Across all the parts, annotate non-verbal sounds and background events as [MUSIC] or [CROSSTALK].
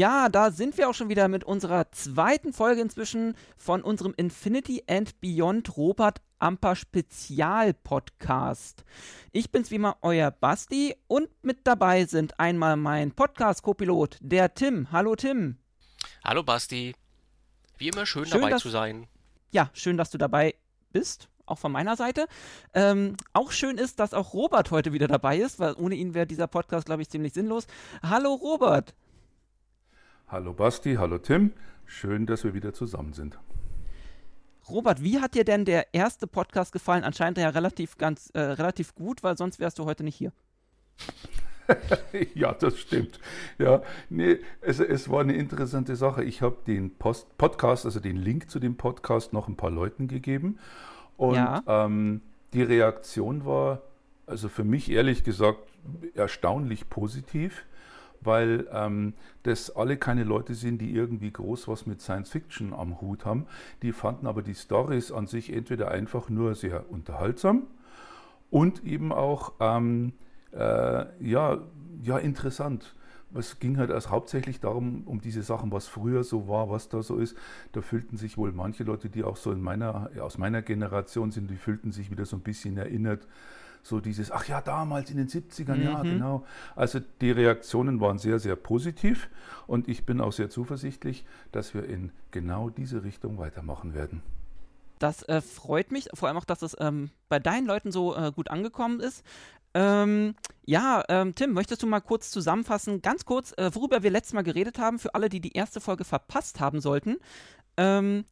Ja, da sind wir auch schon wieder mit unserer zweiten Folge inzwischen von unserem Infinity and Beyond Robert Amper Spezial Podcast. Ich bin's wie immer, euer Basti und mit dabei sind einmal mein Podcast-Copilot, der Tim. Hallo Tim. Hallo Basti. Wie immer schön, schön dabei dass, zu sein. Ja, schön, dass du dabei bist auch von meiner Seite. Ähm, auch schön ist, dass auch Robert heute wieder dabei ist, weil ohne ihn wäre dieser Podcast, glaube ich, ziemlich sinnlos. Hallo Robert. Hallo Basti, hallo Tim. Schön, dass wir wieder zusammen sind. Robert, wie hat dir denn der erste Podcast gefallen? Anscheinend ja relativ ganz äh, relativ gut, weil sonst wärst du heute nicht hier. [LAUGHS] ja, das stimmt. Ja, nee, es, es war eine interessante Sache. Ich habe den Post Podcast, also den Link zu dem Podcast, noch ein paar Leuten gegeben. Und ja. ähm, die Reaktion war, also für mich ehrlich gesagt, erstaunlich positiv weil ähm, das alle keine Leute sind, die irgendwie groß was mit Science Fiction am Hut haben. Die fanden aber die Stories an sich entweder einfach nur sehr unterhaltsam und eben auch ähm, äh, ja, ja interessant. Es ging halt erst hauptsächlich darum, um diese Sachen, was früher so war, was da so ist. Da fühlten sich wohl manche Leute, die auch so in meiner, aus meiner Generation sind, die fühlten sich wieder so ein bisschen erinnert so dieses, ach ja, damals in den 70ern, mhm. ja, genau. Also die Reaktionen waren sehr, sehr positiv und ich bin auch sehr zuversichtlich, dass wir in genau diese Richtung weitermachen werden. Das äh, freut mich, vor allem auch, dass es ähm, bei deinen Leuten so äh, gut angekommen ist. Ähm, ja, ähm, Tim, möchtest du mal kurz zusammenfassen, ganz kurz, äh, worüber wir letztes Mal geredet haben, für alle, die die erste Folge verpasst haben sollten, ähm,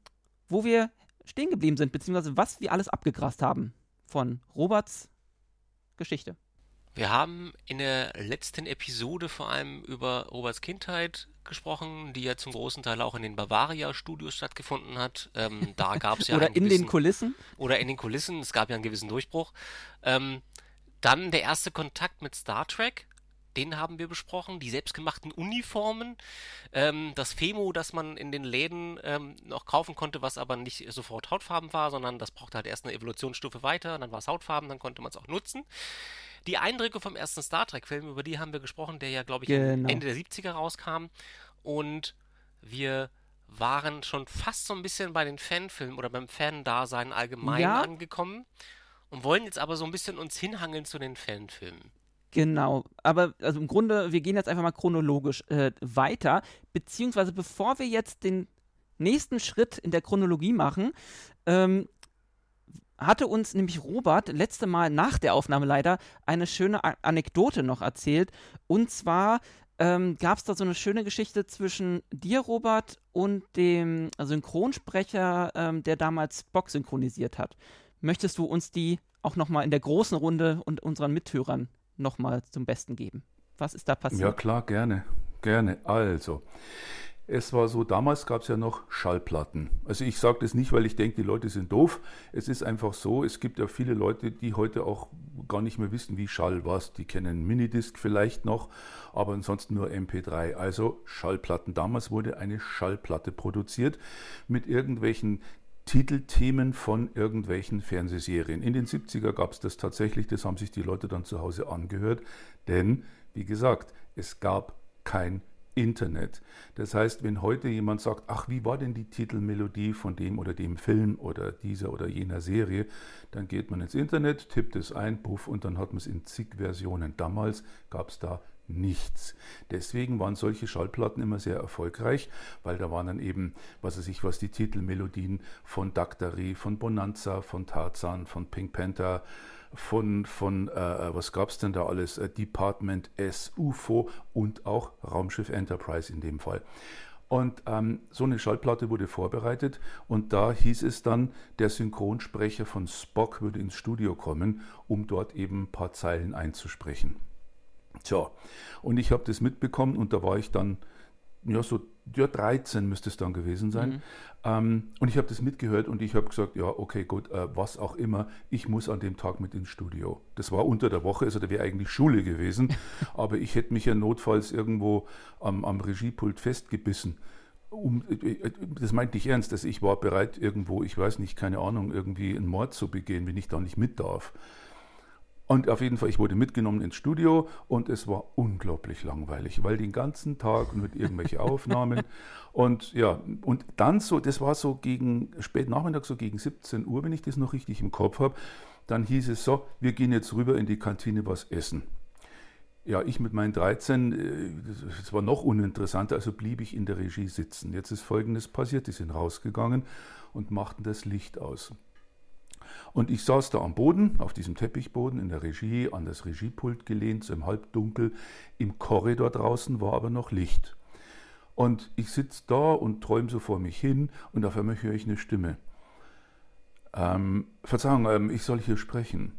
wo wir stehen geblieben sind, beziehungsweise was wir alles abgegrast haben von Roberts Geschichte. Wir haben in der letzten Episode vor allem über Roberts Kindheit gesprochen, die ja zum großen Teil auch in den Bavaria-Studios stattgefunden hat. Ähm, da gab es ja [LAUGHS] oder in gewissen, den Kulissen oder in den Kulissen. Es gab ja einen gewissen Durchbruch. Ähm, dann der erste Kontakt mit Star Trek. Den haben wir besprochen. Die selbstgemachten Uniformen. Ähm, das Femo, das man in den Läden ähm, noch kaufen konnte, was aber nicht sofort Hautfarben war, sondern das brauchte halt erst eine Evolutionsstufe weiter. Dann war es Hautfarben, dann konnte man es auch nutzen. Die Eindrücke vom ersten Star Trek-Film, über die haben wir gesprochen, der ja, glaube ich, genau. Ende der 70er rauskam. Und wir waren schon fast so ein bisschen bei den Fanfilmen oder beim Fan-Dasein allgemein ja. angekommen und wollen jetzt aber so ein bisschen uns hinhangeln zu den Fanfilmen. Genau, aber also im Grunde, wir gehen jetzt einfach mal chronologisch äh, weiter, beziehungsweise bevor wir jetzt den nächsten Schritt in der Chronologie machen, ähm, hatte uns nämlich Robert letzte Mal nach der Aufnahme leider eine schöne A Anekdote noch erzählt. Und zwar ähm, gab es da so eine schöne Geschichte zwischen dir, Robert, und dem Synchronsprecher, ähm, der damals Spock synchronisiert hat. Möchtest du uns die auch nochmal in der großen Runde und unseren Mithörern nochmal zum Besten geben. Was ist da passiert? Ja, klar, gerne. Gerne. Also, es war so, damals gab es ja noch Schallplatten. Also ich sage das nicht, weil ich denke, die Leute sind doof. Es ist einfach so, es gibt ja viele Leute, die heute auch gar nicht mehr wissen, wie Schall was. Die kennen Minidisc vielleicht noch, aber ansonsten nur MP3. Also Schallplatten. Damals wurde eine Schallplatte produziert mit irgendwelchen Titelthemen von irgendwelchen Fernsehserien. In den 70er gab es das tatsächlich, das haben sich die Leute dann zu Hause angehört, denn, wie gesagt, es gab kein Internet. Das heißt, wenn heute jemand sagt, ach, wie war denn die Titelmelodie von dem oder dem Film oder dieser oder jener Serie, dann geht man ins Internet, tippt es ein, puff, und dann hat man es in zig Versionen. Damals gab es da nichts. Deswegen waren solche Schallplatten immer sehr erfolgreich, weil da waren dann eben, was weiß ich, was die Titelmelodien von Daktari, von Bonanza, von Tarzan, von Pink Panther, von, von äh, äh was gab es denn da alles? Äh, Department S, UFO und auch Raumschiff Enterprise in dem Fall. Und ähm, so eine Schallplatte wurde vorbereitet und da hieß es dann, der Synchronsprecher von Spock würde ins Studio kommen, um dort eben ein paar Zeilen einzusprechen. Tja, und ich habe das mitbekommen und da war ich dann, ja, so ja, 13 müsste es dann gewesen sein. Mhm. Ähm, und ich habe das mitgehört und ich habe gesagt, ja, okay, gut, äh, was auch immer, ich muss an dem Tag mit ins Studio. Das war unter der Woche, also da wäre eigentlich Schule gewesen, [LAUGHS] aber ich hätte mich ja notfalls irgendwo am, am Regiepult festgebissen. Um, äh, äh, das meinte ich ernst, dass ich war bereit, irgendwo, ich weiß nicht, keine Ahnung, irgendwie einen Mord zu begehen, wenn ich da nicht mit darf. Und auf jeden Fall, ich wurde mitgenommen ins Studio und es war unglaublich langweilig, weil den ganzen Tag mit irgendwelche [LAUGHS] Aufnahmen und ja, und dann so, das war so gegen spät Nachmittag, so gegen 17 Uhr, wenn ich das noch richtig im Kopf habe, dann hieß es so, wir gehen jetzt rüber in die Kantine was essen. Ja, ich mit meinen 13, es war noch uninteressanter, also blieb ich in der Regie sitzen. Jetzt ist Folgendes passiert, die sind rausgegangen und machten das Licht aus. Und ich saß da am Boden, auf diesem Teppichboden in der Regie, an das Regiepult gelehnt, so im Halbdunkel. Im Korridor draußen war aber noch Licht. Und ich sitze da und träume so vor mich hin und auf einmal höre ich eine Stimme. Ähm, Verzeihung, ähm, ich soll hier sprechen.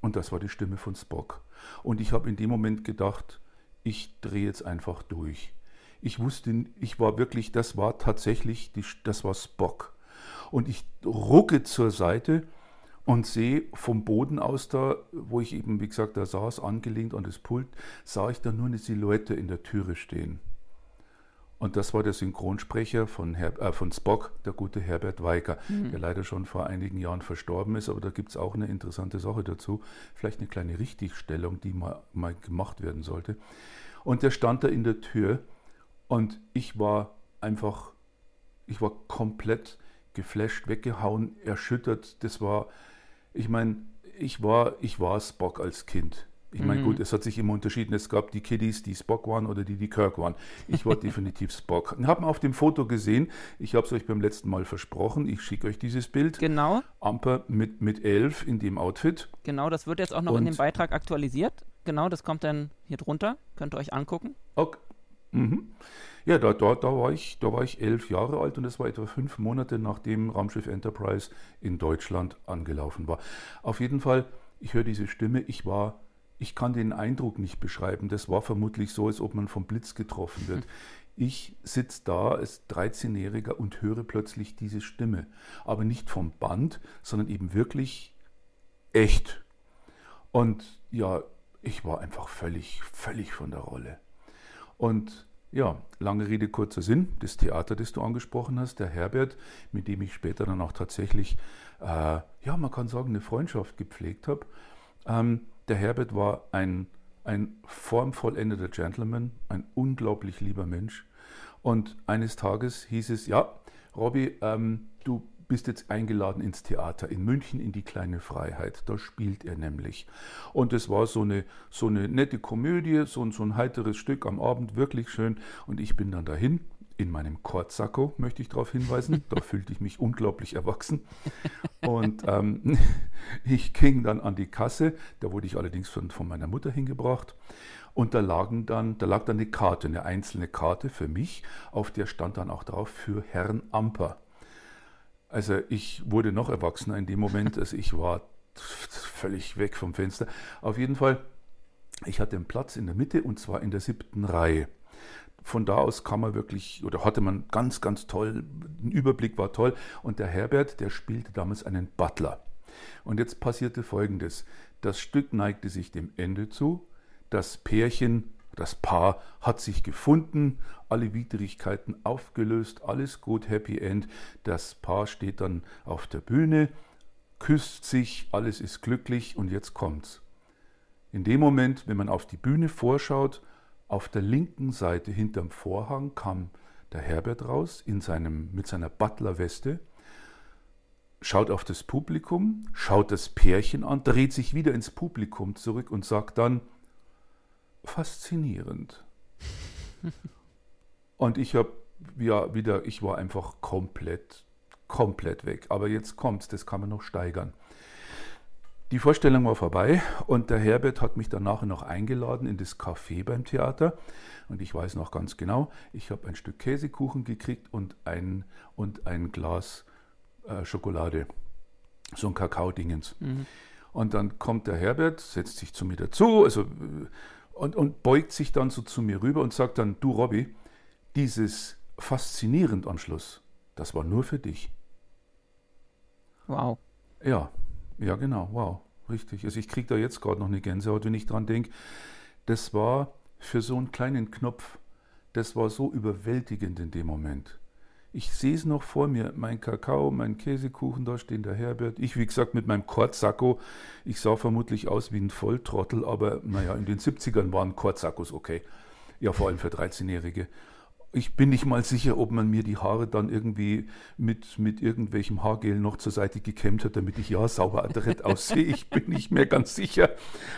Und das war die Stimme von Spock. Und ich habe in dem Moment gedacht, ich drehe jetzt einfach durch. Ich wusste, ich war wirklich, das war tatsächlich, die, das war Spock. Und ich rucke zur Seite und sehe vom Boden aus da, wo ich eben, wie gesagt, da saß, angelehnt an das Pult, sah ich da nur eine Silhouette in der Türe stehen. Und das war der Synchronsprecher von, Her äh, von Spock, der gute Herbert Weicker, mhm. der leider schon vor einigen Jahren verstorben ist. Aber da gibt es auch eine interessante Sache dazu. Vielleicht eine kleine Richtigstellung, die mal, mal gemacht werden sollte. Und der stand da in der Tür und ich war einfach, ich war komplett geflasht, weggehauen, erschüttert. Das war, ich meine, ich war, ich war Spock als Kind. Ich meine, mhm. gut, es hat sich immer unterschieden. Es gab die Kiddies, die Spock waren oder die, die Kirk waren. Ich war [LAUGHS] definitiv Spock. Ich habe auf dem Foto gesehen, ich habe es euch beim letzten Mal versprochen, ich schicke euch dieses Bild. Genau. Amper mit, mit elf in dem Outfit. Genau, das wird jetzt auch noch Und in dem Beitrag aktualisiert. Genau, das kommt dann hier drunter. Könnt ihr euch angucken. Okay. Mhm. Ja, da, da, da, war ich, da war ich elf Jahre alt und das war etwa fünf Monate nachdem Raumschiff Enterprise in Deutschland angelaufen war. Auf jeden Fall, ich höre diese Stimme, ich war, ich kann den Eindruck nicht beschreiben. Das war vermutlich so, als ob man vom Blitz getroffen wird. [LAUGHS] Ich sitze da als 13-Jähriger und höre plötzlich diese Stimme. Aber nicht vom Band, sondern eben wirklich echt. Und ja, ich war einfach völlig, völlig von der Rolle. Und ja, lange Rede, kurzer Sinn, das Theater, das du angesprochen hast, der Herbert, mit dem ich später dann auch tatsächlich, äh, ja, man kann sagen, eine Freundschaft gepflegt habe. Ähm, der Herbert war ein, ein formvollendeter Gentleman, ein unglaublich lieber Mensch. Und eines Tages hieß es, ja, Robby, ähm, du bist jetzt eingeladen ins Theater in München in die kleine Freiheit. Da spielt er nämlich. Und es war so eine, so eine nette Komödie, so, so ein heiteres Stück am Abend, wirklich schön. Und ich bin dann dahin. In meinem Kortsacko möchte ich darauf hinweisen. [LAUGHS] Da fühlte ich mich unglaublich erwachsen. Und ähm, [LAUGHS] ich ging dann an die Kasse. Da wurde ich allerdings von, von meiner Mutter hingebracht. Und da, lagen dann, da lag dann eine Karte, eine einzelne Karte für mich, auf der stand dann auch drauf für Herrn Amper. Also ich wurde noch erwachsener in dem Moment, also ich war völlig weg vom Fenster. Auf jeden Fall, ich hatte einen Platz in der Mitte und zwar in der siebten Reihe. Von da aus kam man wirklich, oder hatte man ganz, ganz toll, ein Überblick war toll. Und der Herbert, der spielte damals einen Butler. Und jetzt passierte Folgendes. Das Stück neigte sich dem Ende zu. Das Pärchen das Paar hat sich gefunden, alle Widrigkeiten aufgelöst, alles gut, Happy End. Das Paar steht dann auf der Bühne, küsst sich, alles ist glücklich und jetzt kommt's. In dem Moment, wenn man auf die Bühne vorschaut, auf der linken Seite hinterm Vorhang kam der Herbert raus in seinem, mit seiner Butlerweste, schaut auf das Publikum, schaut das Pärchen an, dreht sich wieder ins Publikum zurück und sagt dann, faszinierend. [LAUGHS] Und ich habe ja wieder, ich war einfach komplett, komplett weg. Aber jetzt kommt's, das kann man noch steigern. Die Vorstellung war vorbei und der Herbert hat mich danach noch eingeladen in das Café beim Theater. Und ich weiß noch ganz genau, ich habe ein Stück Käsekuchen gekriegt und ein, und ein Glas äh, Schokolade. So ein Kakao-Dingens. Mhm. Und dann kommt der Herbert, setzt sich zu mir dazu, also und, und beugt sich dann so zu mir rüber und sagt dann, du Robby, dieses faszinierend am Schluss, das war nur für dich. Wow. Ja, ja genau, wow, richtig. Also ich kriege da jetzt gerade noch eine Gänsehaut, wenn ich dran denke. Das war für so einen kleinen Knopf, das war so überwältigend in dem Moment. Ich sehe es noch vor mir, mein Kakao, mein Käsekuchen, da stehen der Herbert. Ich, wie gesagt, mit meinem Kortsacko. Ich sah vermutlich aus wie ein Volltrottel, aber naja, in den 70ern waren Kortsackos okay. Ja, vor allem für 13-Jährige. Ich bin nicht mal sicher, ob man mir die Haare dann irgendwie mit, mit irgendwelchem Haargel noch zur Seite gekämmt hat, damit ich ja sauber adrett aussehe. Ich bin nicht mehr ganz sicher.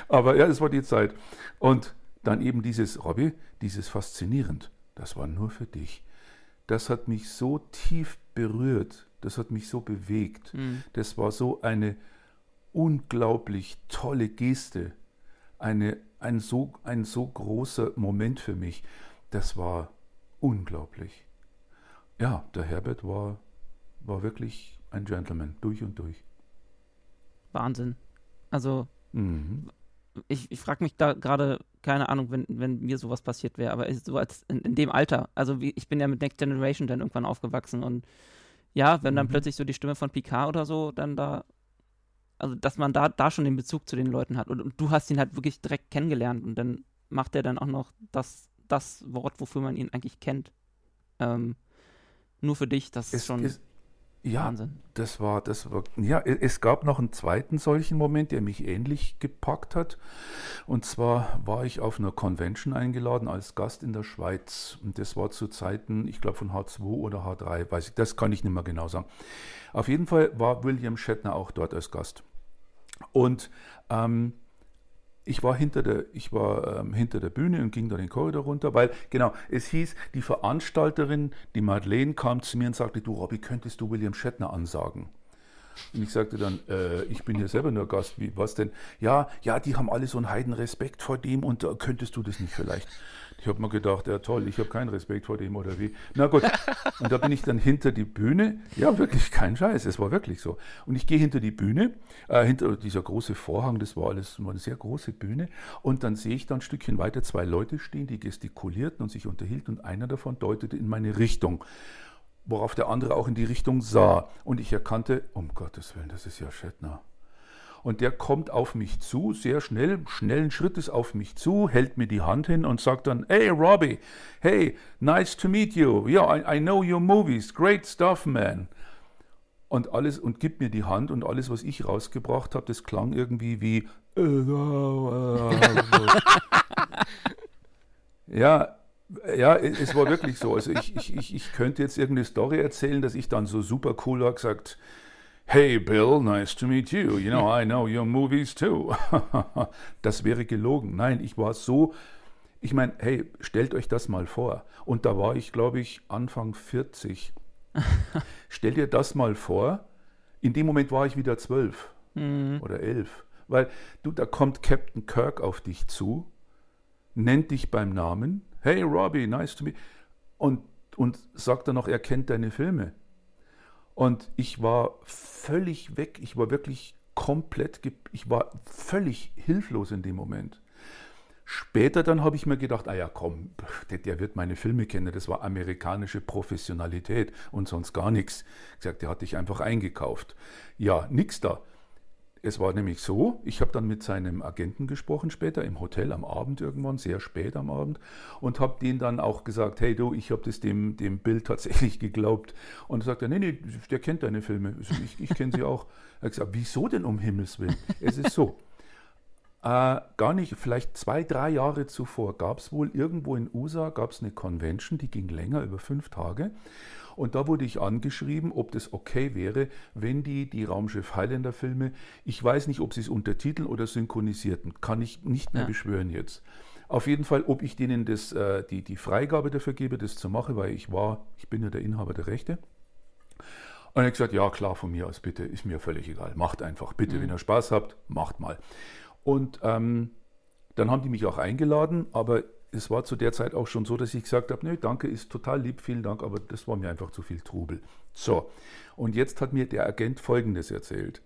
Aber ja, es war die Zeit. Und dann eben dieses, Robby, dieses faszinierend. Das war nur für dich das hat mich so tief berührt, das hat mich so bewegt. Mhm. Das war so eine unglaublich tolle Geste, eine, ein, so, ein so großer Moment für mich. Das war unglaublich. Ja, der Herbert war, war wirklich ein Gentleman, durch und durch. Wahnsinn. Also, mhm ich, ich frage mich da gerade, keine Ahnung, wenn, wenn mir sowas passiert wäre, aber so als in, in, dem Alter, also wie, ich bin ja mit Next Generation dann irgendwann aufgewachsen und ja, wenn dann mhm. plötzlich so die Stimme von Picard oder so dann da, also dass man da, da schon den Bezug zu den Leuten hat und, und du hast ihn halt wirklich direkt kennengelernt und dann macht er dann auch noch das, das Wort, wofür man ihn eigentlich kennt. Ähm, nur für dich, das ist schon. Ist, ja, Wahnsinn. das war, das war, ja, es gab noch einen zweiten solchen Moment, der mich ähnlich gepackt hat. Und zwar war ich auf einer Convention eingeladen als Gast in der Schweiz. Und das war zu Zeiten, ich glaube von H2 oder H3, weiß ich, das kann ich nicht mehr genau sagen. Auf jeden Fall war William Shatner auch dort als Gast. Und ähm, ich war hinter der, ich war ähm, hinter der Bühne und ging da den Korridor runter, weil, genau, es hieß, die Veranstalterin, die Madeleine, kam zu mir und sagte, du Robby, könntest du William Shatner ansagen? Und ich sagte dann, äh, ich bin hier selber nur Gast, wie, was denn? Ja, ja, die haben alle so einen heiden Respekt vor dem und äh, könntest du das nicht vielleicht? Ich habe mir gedacht, ja toll, ich habe keinen Respekt vor dem oder wie. Na gut, und da bin ich dann hinter die Bühne. Ja, wirklich kein Scheiß, es war wirklich so. Und ich gehe hinter die Bühne, äh, hinter dieser große Vorhang, das war alles war eine sehr große Bühne. Und dann sehe ich dann ein Stückchen weiter zwei Leute stehen, die gestikulierten und sich unterhielten und einer davon deutete in meine Richtung worauf der andere auch in die Richtung sah. Und ich erkannte, um Gottes Willen, das ist ja Shatner. Und der kommt auf mich zu, sehr schnell, schnellen Schrittes auf mich zu, hält mir die Hand hin und sagt dann, Hey Robbie, hey, nice to meet you. Yeah, I, I know your movies, great stuff, man. Und alles und gibt mir die Hand und alles, was ich rausgebracht habe, das klang irgendwie wie ja, ja, es war wirklich so. Also ich, ich, ich, ich könnte jetzt irgendeine Story erzählen, dass ich dann so super cool war gesagt, Hey Bill, nice to meet you. You know, I know your movies too. [LAUGHS] das wäre gelogen. Nein, ich war so, ich meine, hey, stellt euch das mal vor. Und da war ich, glaube ich, Anfang 40. Stell dir das mal vor. In dem Moment war ich wieder zwölf mhm. oder elf. Weil du, da kommt Captain Kirk auf dich zu, nennt dich beim Namen. Hey Robbie, nice to meet. Und, und sagt dann noch, er kennt deine Filme. Und ich war völlig weg. Ich war wirklich komplett, ich war völlig hilflos in dem Moment. Später dann habe ich mir gedacht, ah ja, komm, der, wird meine Filme kennen. Das war amerikanische Professionalität und sonst gar nichts. Ich gesagt, der hat dich einfach eingekauft. Ja, nix da. Es war nämlich so, ich habe dann mit seinem Agenten gesprochen später im Hotel am Abend irgendwann, sehr spät am Abend, und habe denen dann auch gesagt, hey du, ich habe das dem, dem Bild [LAUGHS] tatsächlich geglaubt. Und er sagte, nee, nee, der kennt deine Filme, ich, ich kenne sie auch. Er hat gesagt, wieso denn um Himmels Willen? Es ist so, äh, gar nicht, vielleicht zwei, drei Jahre zuvor gab es wohl irgendwo in USA gab es eine Convention, die ging länger, über fünf Tage. Und da wurde ich angeschrieben, ob das okay wäre, wenn die die Raumschiff Highlander Filme, ich weiß nicht, ob sie es untertiteln oder synchronisierten, kann ich nicht mehr ja. beschwören jetzt. Auf jeden Fall, ob ich denen das, äh, die, die Freigabe dafür gebe, das zu machen, weil ich war, ich bin ja der Inhaber der Rechte. Und er hat gesagt, ja klar, von mir aus bitte, ist mir völlig egal, macht einfach, bitte, mhm. wenn ihr Spaß habt, macht mal. Und ähm, dann haben die mich auch eingeladen, aber es war zu der Zeit auch schon so, dass ich gesagt habe, nee, danke, ist total lieb, vielen Dank, aber das war mir einfach zu viel Trubel. So, und jetzt hat mir der Agent Folgendes erzählt.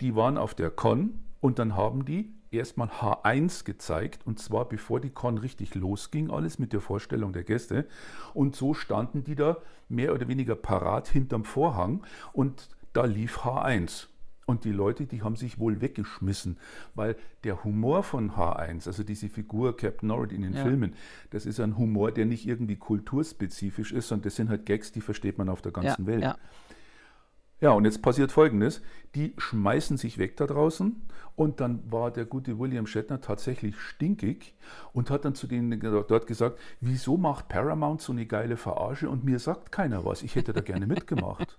Die waren auf der Con und dann haben die erstmal H1 gezeigt, und zwar bevor die Con richtig losging, alles mit der Vorstellung der Gäste. Und so standen die da mehr oder weniger parat hinterm Vorhang und da lief H1. Und die Leute, die haben sich wohl weggeschmissen, weil der Humor von H1, also diese Figur Captain Norrid in den ja. Filmen, das ist ein Humor, der nicht irgendwie kulturspezifisch ist, sondern das sind halt Gags, die versteht man auf der ganzen ja, Welt. Ja. Ja, und jetzt passiert Folgendes. Die schmeißen sich weg da draußen und dann war der gute William Shatner tatsächlich stinkig und hat dann zu denen dort gesagt, wieso macht Paramount so eine geile Verarsche und mir sagt keiner was. Ich hätte da gerne [LAUGHS] mitgemacht.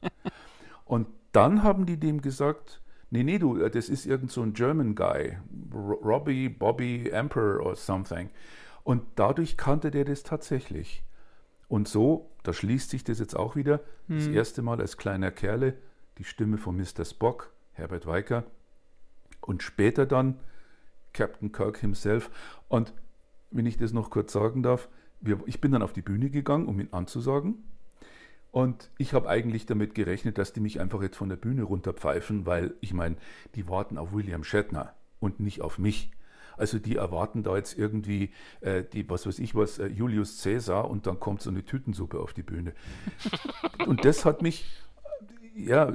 Und dann haben die dem gesagt, nee, nee, du, das ist irgend so ein German Guy, Robbie, Bobby Emperor or something. Und dadurch kannte der das tatsächlich. Und so, da schließt sich das jetzt auch wieder, hm. das erste Mal als kleiner Kerle die Stimme von Mr. Spock, Herbert Weicker, und später dann Captain Kirk himself. Und wenn ich das noch kurz sagen darf, wir, ich bin dann auf die Bühne gegangen, um ihn anzusagen. Und ich habe eigentlich damit gerechnet, dass die mich einfach jetzt von der Bühne runterpfeifen, weil ich meine, die warten auf William Shatner und nicht auf mich. Also die erwarten da jetzt irgendwie äh, die, was weiß ich was, äh, Julius Caesar und dann kommt so eine Tütensuppe auf die Bühne. [LAUGHS] und das hat mich, ja,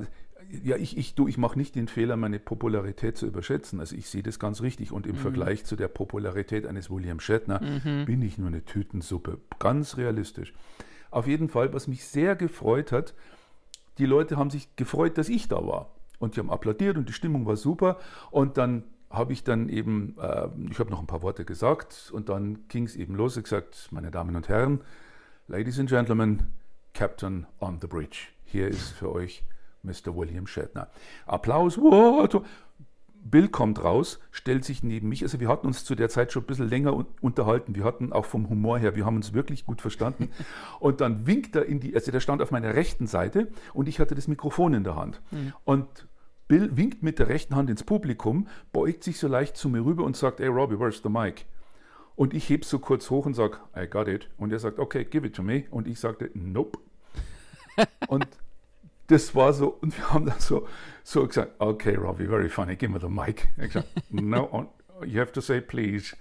ja, ich, ich, ich mache nicht den Fehler, meine Popularität zu überschätzen. Also ich sehe das ganz richtig. Und im mhm. Vergleich zu der Popularität eines William Shatner mhm. bin ich nur eine Tütensuppe. Ganz realistisch. Auf jeden Fall, was mich sehr gefreut hat, die Leute haben sich gefreut, dass ich da war. Und die haben applaudiert und die Stimmung war super. Und dann habe ich dann eben, äh, ich habe noch ein paar Worte gesagt und dann ging es eben los. Ich gesagt, meine Damen und Herren, Ladies and Gentlemen, Captain on the Bridge. Hier ist für euch Mr. William Shatner. Applaus. Wow. Bill kommt raus, stellt sich neben mich. Also wir hatten uns zu der Zeit schon ein bisschen länger unterhalten. Wir hatten auch vom Humor her, wir haben uns wirklich gut verstanden. [LAUGHS] Und dann winkt er in die, also der stand auf meiner rechten Seite und ich hatte das Mikrofon in der Hand. Mhm. Und Bill winkt mit der rechten Hand ins Publikum, beugt sich so leicht zu mir rüber und sagt, hey Robbie, where's the mic? Und ich heb so kurz hoch und sage, I got it. Und er sagt, okay, give it to me. Und ich sagte, nope. [LAUGHS] und das war so, und wir haben dann so, so gesagt, okay, Robbie, very funny, give me the mic. Ich gesagt, no, you have to say please.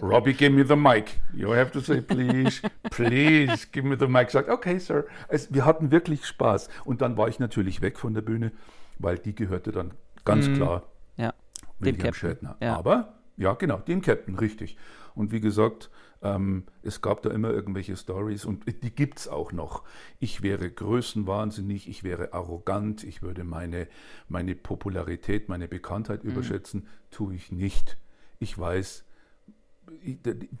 Robbie, give me the mic. You have to say please, please, give me the mic. Ich sagte, okay, Sir. Es, wir hatten wirklich Spaß. Und dann war ich natürlich weg von der Bühne, weil die gehörte dann ganz mm, klar ja, William Shatner. Ja. Aber, ja, genau, dem Captain, richtig. Und wie gesagt, ähm, es gab da immer irgendwelche Stories und die gibt es auch noch. Ich wäre größenwahnsinnig, ich wäre arrogant, ich würde meine, meine Popularität, meine Bekanntheit mhm. überschätzen. Tue ich nicht. Ich weiß,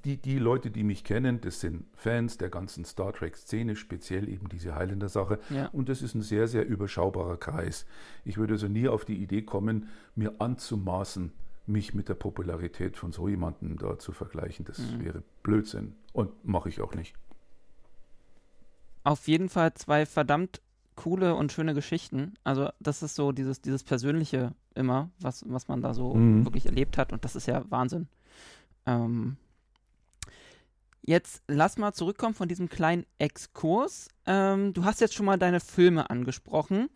die, die Leute, die mich kennen, das sind Fans der ganzen Star Trek-Szene, speziell eben diese Highlander-Sache. Ja. Und das ist ein sehr, sehr überschaubarer Kreis. Ich würde also nie auf die Idee kommen, mir anzumaßen, mich mit der Popularität von so jemandem da zu vergleichen. Das mhm. wäre Blödsinn und mache ich auch nicht. Auf jeden Fall zwei verdammt coole und schöne Geschichten. Also das ist so dieses, dieses Persönliche immer, was, was man da so mhm. wirklich erlebt hat und das ist ja Wahnsinn. Ähm, jetzt lass mal zurückkommen von diesem kleinen Exkurs. Ähm, du hast jetzt schon mal deine Filme angesprochen,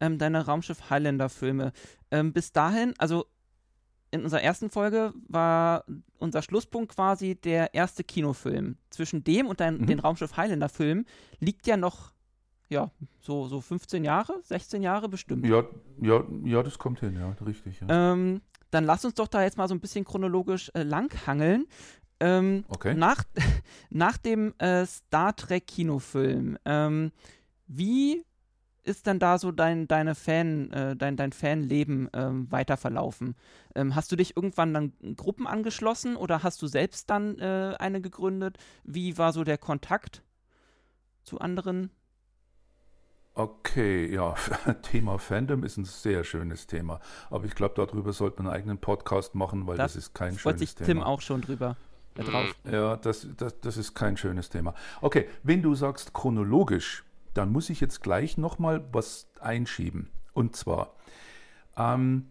ähm, deine Raumschiff Highlander Filme. Ähm, bis dahin, also in unserer ersten Folge war unser Schlusspunkt quasi der erste Kinofilm. Zwischen dem und dein, mhm. den Raumschiff Highlander Film liegt ja noch, ja, so, so 15 Jahre, 16 Jahre bestimmt. Ja, ja, ja das kommt hin, ja, richtig. Ja. Ähm, dann lass uns doch da jetzt mal so ein bisschen chronologisch äh, langhangeln. Ähm, okay. Nach, [LAUGHS] nach dem äh, Star Trek Kinofilm, ähm, wie ist denn da so dein, deine Fan, äh, dein, dein Fanleben ähm, weiter verlaufen? Ähm, hast du dich irgendwann dann Gruppen angeschlossen oder hast du selbst dann äh, eine gegründet? Wie war so der Kontakt zu anderen? Okay, ja, [LAUGHS] Thema Fandom ist ein sehr schönes Thema. Aber ich glaube, darüber sollte man einen eigenen Podcast machen, weil das, das ist kein schönes Thema. Freut sich Tim auch schon drüber. Drauf. Ja, das, das, das ist kein schönes Thema. Okay, wenn du sagst chronologisch, dann muss ich jetzt gleich nochmal was einschieben. Und zwar, ähm,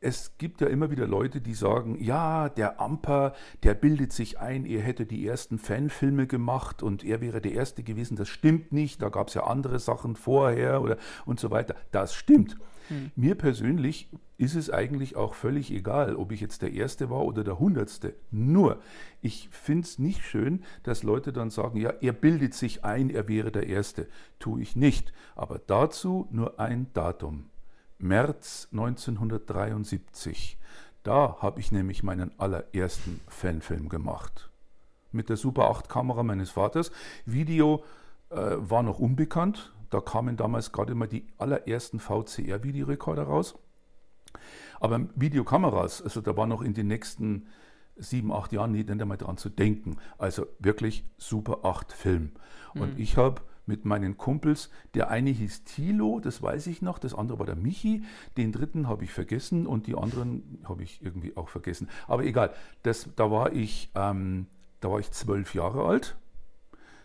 es gibt ja immer wieder Leute, die sagen, ja, der Amper, der bildet sich ein, er hätte die ersten Fanfilme gemacht und er wäre der Erste gewesen. Das stimmt nicht, da gab es ja andere Sachen vorher oder und so weiter. Das stimmt. Hm. Mir persönlich ist es eigentlich auch völlig egal, ob ich jetzt der Erste war oder der Hundertste. Nur, ich finde es nicht schön, dass Leute dann sagen, ja, er bildet sich ein, er wäre der Erste. Tue ich nicht. Aber dazu nur ein Datum. März 1973. Da habe ich nämlich meinen allerersten Fanfilm gemacht. Mit der Super 8 Kamera meines Vaters. Video äh, war noch unbekannt. Da kamen damals gerade mal die allerersten VCR-Videorekorder raus. Aber Videokameras, also da war noch in den nächsten sieben, acht Jahren nicht einmal dran zu denken. Also wirklich Super 8 Film. Und mhm. ich habe mit meinen Kumpels, der eine hieß Thilo, das weiß ich noch, das andere war der Michi, den dritten habe ich vergessen und die anderen habe ich irgendwie auch vergessen. Aber egal, das, da, war ich, ähm, da war ich zwölf Jahre alt.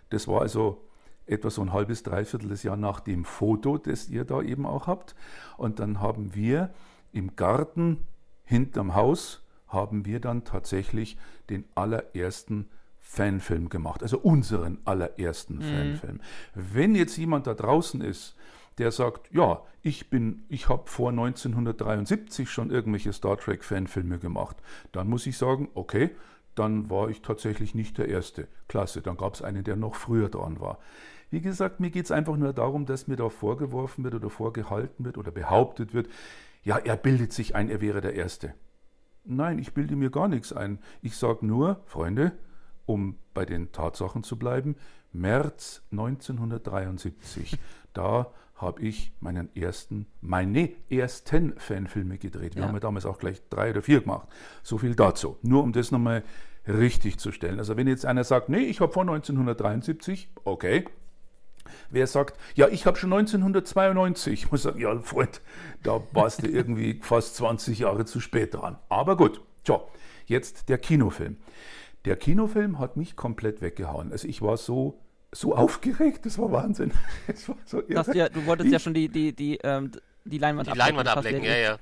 Das war also etwa so ein halbes, dreiviertel des Jahr nach dem Foto, das ihr da eben auch habt. Und dann haben wir im Garten hinterm Haus haben wir dann tatsächlich den allerersten Fanfilm gemacht, also unseren allerersten mhm. Fanfilm. Wenn jetzt jemand da draußen ist, der sagt, ja, ich bin, ich habe vor 1973 schon irgendwelche Star Trek Fanfilme gemacht, dann muss ich sagen, okay, dann war ich tatsächlich nicht der Erste. Klasse, dann gab es einen, der noch früher dran war. Wie gesagt, mir geht es einfach nur darum, dass mir da vorgeworfen wird oder vorgehalten wird oder behauptet wird, ja, er bildet sich ein, er wäre der Erste. Nein, ich bilde mir gar nichts ein. Ich sage nur, Freunde, um bei den Tatsachen zu bleiben, März 1973. Da habe ich meinen ersten, meine ersten Fanfilme gedreht. Wir ja. haben ja damals auch gleich drei oder vier gemacht. So viel dazu. Nur um das nochmal richtig zu stellen. Also wenn jetzt einer sagt, nee, ich habe vor 1973, okay. Wer sagt, ja, ich habe schon 1992, ich muss sagen, ja, Freund, da warst du [LAUGHS] irgendwie fast 20 Jahre zu spät dran. Aber gut, tja, jetzt der Kinofilm. Der Kinofilm hat mich komplett weggehauen. Also ich war so, so aufgeregt, das war Wahnsinn. [LAUGHS] Das war so irre. Ja, du wolltest ich, ja schon die, die, die, ähm, die Leinwand die ablecken. Leinwand ablecken, ja, ja.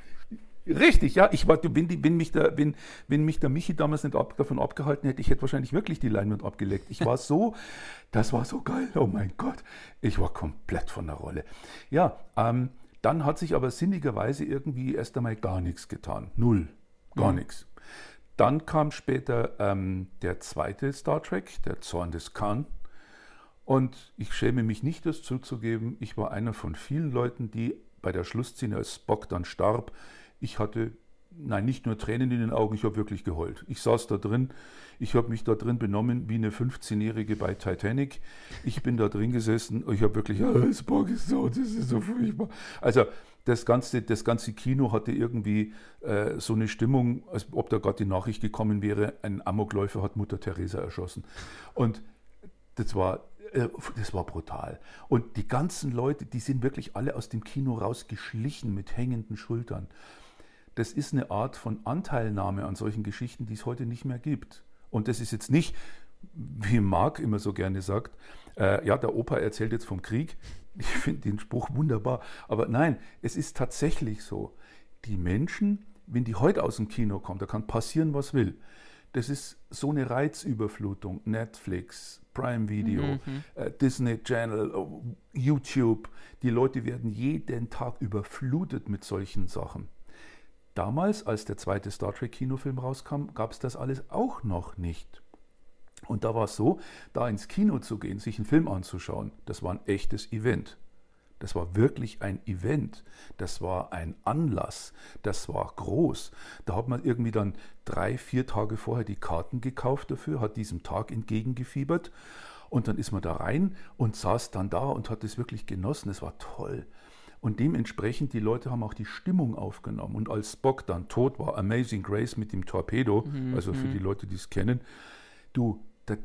Richtig, ja. Ich war, wenn, wenn, mich der, wenn, wenn mich der Michi damals nicht ab, davon abgehalten hätte, ich hätte wahrscheinlich wirklich die Leinwand abgeleckt. Ich war so, [LAUGHS] das war so geil. Oh mein Gott. Ich war komplett von der Rolle. Ja, ähm, dann hat sich aber sinnigerweise irgendwie erst einmal gar nichts getan. Null. Gar mhm. nichts. Dann kam später ähm, der zweite Star Trek, der Zorn des Khan. Und ich schäme mich nicht, das zuzugeben, ich war einer von vielen Leuten, die bei der Schlussszene, als Spock dann starb, ich hatte, nein, nicht nur Tränen in den Augen, ich habe wirklich geheult. Ich saß da drin, ich habe mich da drin benommen wie eine 15-Jährige bei Titanic. Ich bin da drin gesessen und ich habe wirklich, oh, Spock ist so, das ist so furchtbar. Also das ganze, das ganze Kino hatte irgendwie äh, so eine Stimmung, als ob da gerade die Nachricht gekommen wäre, ein Amokläufer hat Mutter Teresa erschossen. Und das war, äh, das war brutal. Und die ganzen Leute, die sind wirklich alle aus dem Kino rausgeschlichen mit hängenden Schultern. Das ist eine Art von Anteilnahme an solchen Geschichten, die es heute nicht mehr gibt. Und das ist jetzt nicht, wie Marc immer so gerne sagt, äh, ja, der Opa erzählt jetzt vom Krieg. Ich finde den Spruch wunderbar. Aber nein, es ist tatsächlich so. Die Menschen, wenn die heute aus dem Kino kommen, da kann passieren, was will. Das ist so eine Reizüberflutung. Netflix, Prime Video, mhm. äh, Disney Channel, oh, YouTube. Die Leute werden jeden Tag überflutet mit solchen Sachen. Damals, als der zweite Star Trek Kinofilm rauskam, gab es das alles auch noch nicht. Und da war es so, da ins Kino zu gehen, sich einen Film anzuschauen, das war ein echtes Event. Das war wirklich ein Event. Das war ein Anlass. Das war groß. Da hat man irgendwie dann drei, vier Tage vorher die Karten gekauft dafür, hat diesem Tag entgegengefiebert. Und dann ist man da rein und saß dann da und hat es wirklich genossen. Es war toll. Und dementsprechend, die Leute haben auch die Stimmung aufgenommen. Und als Spock dann tot war, Amazing Grace mit dem Torpedo, mhm. also für mhm. die Leute, die es kennen, du, das,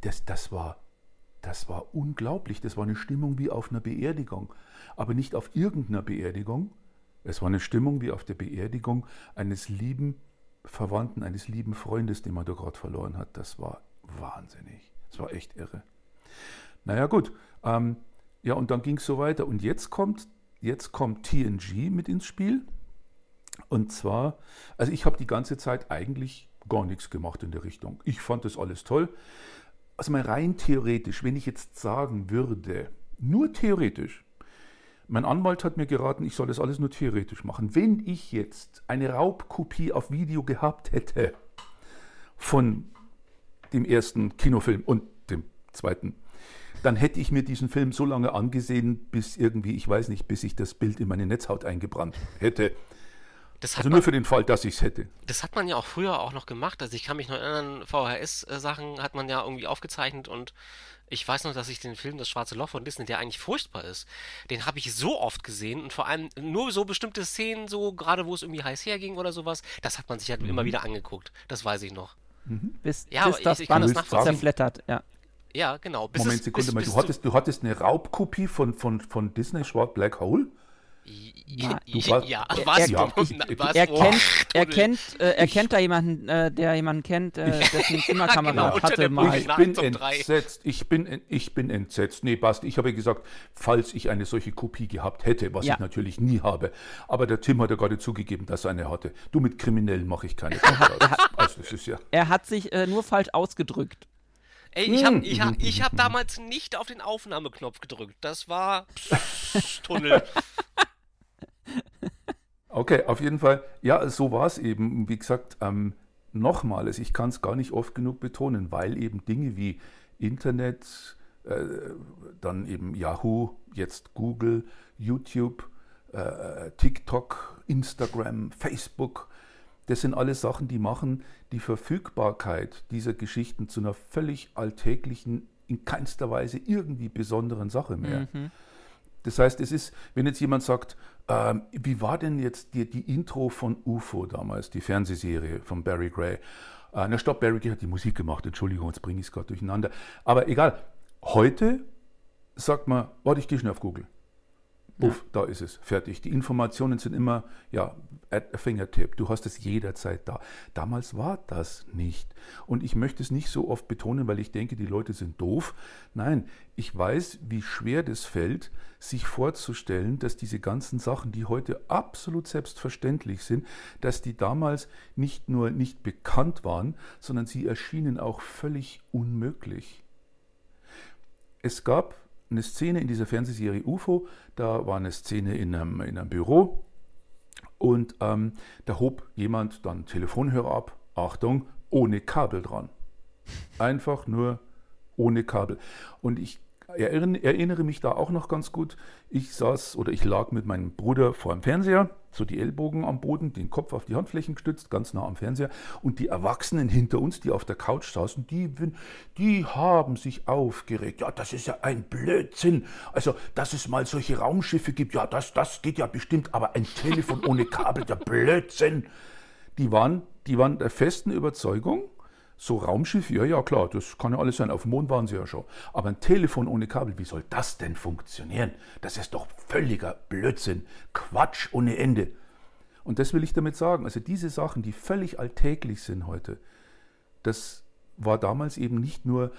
das, das, war, das war unglaublich. Das war eine Stimmung wie auf einer Beerdigung. Aber nicht auf irgendeiner Beerdigung. Es war eine Stimmung wie auf der Beerdigung eines lieben Verwandten, eines lieben Freundes, den man da gerade verloren hat. Das war wahnsinnig. Das war echt irre. Naja, gut. Ähm, ja, und dann ging es so weiter. Und jetzt kommt, jetzt kommt TNG mit ins Spiel. Und zwar, also ich habe die ganze Zeit eigentlich gar nichts gemacht in der Richtung. Ich fand das alles toll. Also mal rein theoretisch, wenn ich jetzt sagen würde, nur theoretisch, mein Anwalt hat mir geraten, ich soll das alles nur theoretisch machen. Wenn ich jetzt eine Raubkopie auf Video gehabt hätte von dem ersten Kinofilm und dem zweiten, dann hätte ich mir diesen Film so lange angesehen, bis irgendwie, ich weiß nicht, bis ich das Bild in meine Netzhaut eingebrannt hätte. also nur für den Fall, dass ich es hätte. Das hat man ja auch früher auch noch gemacht. Also ich kann mich noch erinnern, VHS-Sachen hat man ja irgendwie aufgezeichnet und ich weiß noch, dass ich den Film Das Schwarze Loch von Disney, der eigentlich furchtbar ist, den habe ich so oft gesehen und vor allem nur so bestimmte Szenen, so gerade wo es irgendwie heiß herging oder sowas, das hat man sich halt mhm. immer wieder angeguckt. Das weiß ich noch. Mhm. Bis, ja, bis das ich, ich Band das zerflettert, ja. Ja, genau. Bis Moment, Sekunde bis, mal, du, hattest, du hattest eine Raubkopie von, von, von Disney Schwarz Black Hole? Ja, ja, ja, was? Er, ja, was? er kennt, er kennt, äh, er kennt da jemanden, äh, der jemanden kennt, äh, [LAUGHS] dessen Zimmerkamera genau, hatte mal. Ich bin entsetzt, ich bin, ich bin entsetzt. Nee, Basti, ich habe gesagt, falls ich eine solche Kopie gehabt hätte, was ja. ich natürlich nie habe. Aber der Tim hat ja gerade zugegeben, dass er eine hatte. Du, mit Kriminellen mache ich keine also, das ist ja. Er hat sich äh, nur falsch ausgedrückt. Ey, ich habe ich hab, ich hab damals nicht auf den Aufnahmeknopf gedrückt. Das war [LAUGHS] Tunnel. Okay, auf jeden Fall. Ja, so war es eben. Wie gesagt, ähm, nochmals, ich kann es gar nicht oft genug betonen, weil eben Dinge wie Internet, äh, dann eben Yahoo, jetzt Google, YouTube, äh, TikTok, Instagram, Facebook, das sind alles Sachen, die machen die Verfügbarkeit dieser Geschichten zu einer völlig alltäglichen, in keinster Weise irgendwie besonderen Sache mehr. Mhm. Das heißt, es ist, wenn jetzt jemand sagt, ähm, wie war denn jetzt die, die, Intro von UFO damals, die Fernsehserie von Barry Gray? Äh, na stopp, Barry Gray hat die Musik gemacht, Entschuldigung, jetzt bringe ich es gerade durcheinander. Aber egal, heute sagt man, warte, ich gehe schnell auf Google. Uff, ja. da ist es, fertig. Die Informationen sind immer, ja, at a fingertip. Du hast es jederzeit da. Damals war das nicht. Und ich möchte es nicht so oft betonen, weil ich denke, die Leute sind doof. Nein, ich weiß, wie schwer das fällt, sich vorzustellen, dass diese ganzen Sachen, die heute absolut selbstverständlich sind, dass die damals nicht nur nicht bekannt waren, sondern sie erschienen auch völlig unmöglich. Es gab eine Szene in dieser Fernsehserie UFO, da war eine Szene in einem, in einem Büro und ähm, da hob jemand dann Telefonhörer ab, Achtung, ohne Kabel dran. Einfach nur ohne Kabel. Und ich erinnere mich da auch noch ganz gut. Ich saß oder ich lag mit meinem Bruder vor dem Fernseher, so die Ellbogen am Boden, den Kopf auf die Handflächen gestützt, ganz nah am Fernseher. Und die Erwachsenen hinter uns, die auf der Couch saßen, die, die haben sich aufgeregt. Ja, das ist ja ein Blödsinn. Also, dass es mal solche Raumschiffe gibt, ja, das, das geht ja bestimmt. Aber ein Telefon ohne Kabel, der Blödsinn. Die waren, die waren der festen Überzeugung, so Raumschiff, ja, ja, klar, das kann ja alles sein. Auf dem Mond waren sie ja schon. Aber ein Telefon ohne Kabel, wie soll das denn funktionieren? Das ist doch völliger Blödsinn. Quatsch ohne Ende. Und das will ich damit sagen. Also diese Sachen, die völlig alltäglich sind heute, das war damals eben nicht nur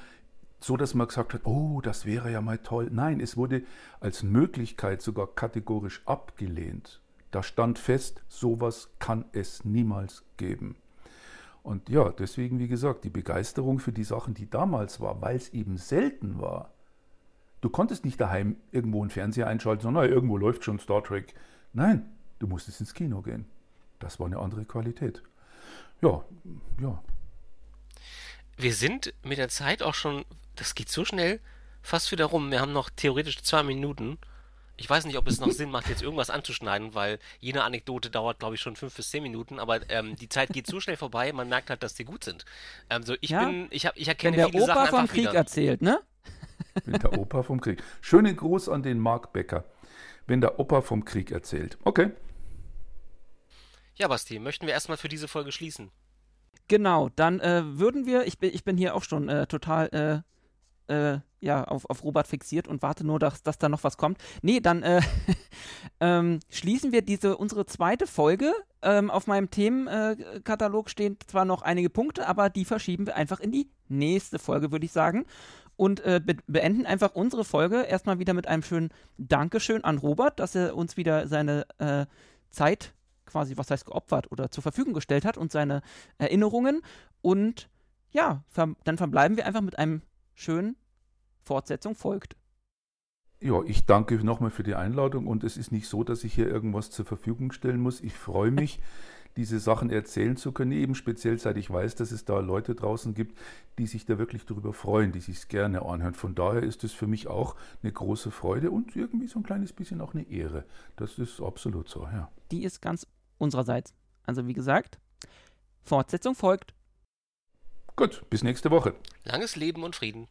so, dass man gesagt hat, oh, das wäre ja mal toll. Nein, es wurde als Möglichkeit sogar kategorisch abgelehnt. Da stand fest, sowas kann es niemals geben. Und ja, deswegen, wie gesagt, die Begeisterung für die Sachen, die damals war, weil es eben selten war. Du konntest nicht daheim irgendwo einen Fernseher einschalten, sondern irgendwo läuft schon Star Trek. Nein, du musstest ins Kino gehen. Das war eine andere Qualität. Ja, ja. Wir sind mit der Zeit auch schon, das geht so schnell, fast wieder rum. Wir haben noch theoretisch zwei Minuten. Ich weiß nicht, ob es noch Sinn macht, jetzt irgendwas anzuschneiden, weil jede Anekdote dauert, glaube ich, schon fünf bis zehn Minuten, aber ähm, die Zeit geht so schnell vorbei, man merkt halt, dass die gut sind. Also ich ja? bin, ich, hab, ich erkenne Wenn der viele Opa Sachen vom Krieg wieder. erzählt, ne? Wenn der Opa vom Krieg. Schönen Gruß an den Mark Becker. Wenn der Opa vom Krieg erzählt. Okay. Ja, Basti, möchten wir erstmal für diese Folge schließen? Genau, dann äh, würden wir, ich bin, ich bin hier auch schon äh, total äh, äh ja, auf, auf Robert fixiert und warte nur, dass, dass da noch was kommt. Nee, dann äh, [LAUGHS] ähm, schließen wir diese unsere zweite Folge. Ähm, auf meinem Themenkatalog stehen zwar noch einige Punkte, aber die verschieben wir einfach in die nächste Folge, würde ich sagen. Und äh, be beenden einfach unsere Folge erstmal wieder mit einem schönen Dankeschön an Robert, dass er uns wieder seine äh, Zeit quasi, was heißt geopfert oder zur Verfügung gestellt hat und seine Erinnerungen. Und ja, ver dann verbleiben wir einfach mit einem schönen Fortsetzung folgt. Ja, ich danke nochmal für die Einladung und es ist nicht so, dass ich hier irgendwas zur Verfügung stellen muss. Ich freue [LAUGHS] mich, diese Sachen erzählen zu können, eben speziell seit ich weiß, dass es da Leute draußen gibt, die sich da wirklich darüber freuen, die sich es gerne anhören. Von daher ist es für mich auch eine große Freude und irgendwie so ein kleines bisschen auch eine Ehre. Das ist absolut so, ja. Die ist ganz unsererseits. Also wie gesagt, Fortsetzung folgt. Gut, bis nächste Woche. Langes Leben und Frieden.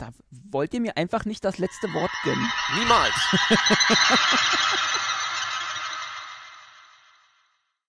Da wollt ihr mir einfach nicht das letzte Wort gönnen. Niemals. [LAUGHS]